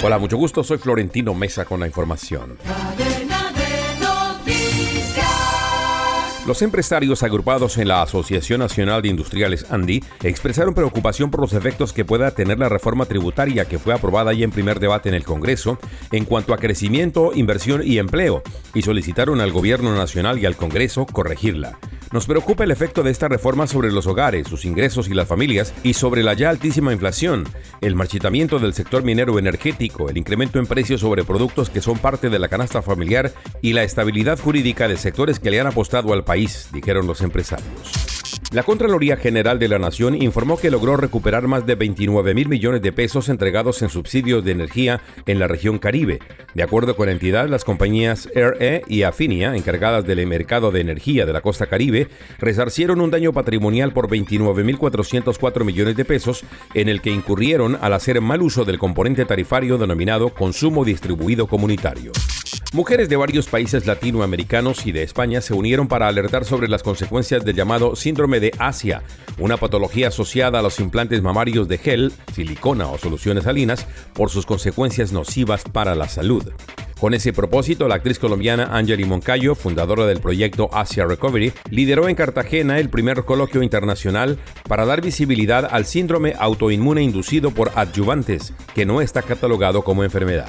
Hola, mucho gusto. Soy Florentino Mesa con la información. Los empresarios agrupados en la Asociación Nacional de Industriales ANDI expresaron preocupación por los efectos que pueda tener la reforma tributaria que fue aprobada ya en primer debate en el Congreso en cuanto a crecimiento, inversión y empleo, y solicitaron al Gobierno Nacional y al Congreso corregirla. Nos preocupa el efecto de esta reforma sobre los hogares, sus ingresos y las familias y sobre la ya altísima inflación, el marchitamiento del sector minero energético, el incremento en precios sobre productos que son parte de la canasta familiar y la estabilidad jurídica de sectores que le han apostado al país, dijeron los empresarios. La Contraloría General de la Nación informó que logró recuperar más de 29 mil millones de pesos entregados en subsidios de energía en la región Caribe. De acuerdo con la entidad, las compañías RE y Afinia, encargadas del mercado de energía de la costa Caribe, resarcieron un daño patrimonial por 29.404 millones de pesos, en el que incurrieron al hacer mal uso del componente tarifario denominado consumo distribuido comunitario. Mujeres de varios países latinoamericanos y de España se unieron para alertar sobre las consecuencias del llamado síndrome de Asia, una patología asociada a los implantes mamarios de gel, silicona o soluciones salinas por sus consecuencias nocivas para la salud. Con ese propósito, la actriz colombiana Angeli Moncayo, fundadora del proyecto Asia Recovery, lideró en Cartagena el primer coloquio internacional para dar visibilidad al síndrome autoinmune inducido por adyuvantes, que no está catalogado como enfermedad.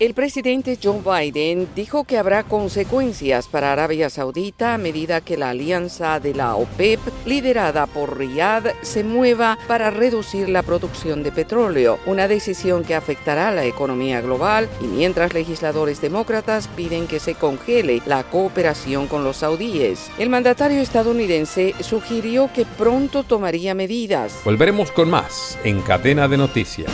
El presidente Joe Biden dijo que habrá consecuencias para Arabia Saudita a medida que la alianza de la OPEP, liderada por Riyadh, se mueva para reducir la producción de petróleo, una decisión que afectará a la economía global y mientras legisladores demócratas piden que se congele la cooperación con los saudíes. El mandatario estadounidense sugirió que pronto tomaría medidas. Volveremos con más en Cadena de Noticias.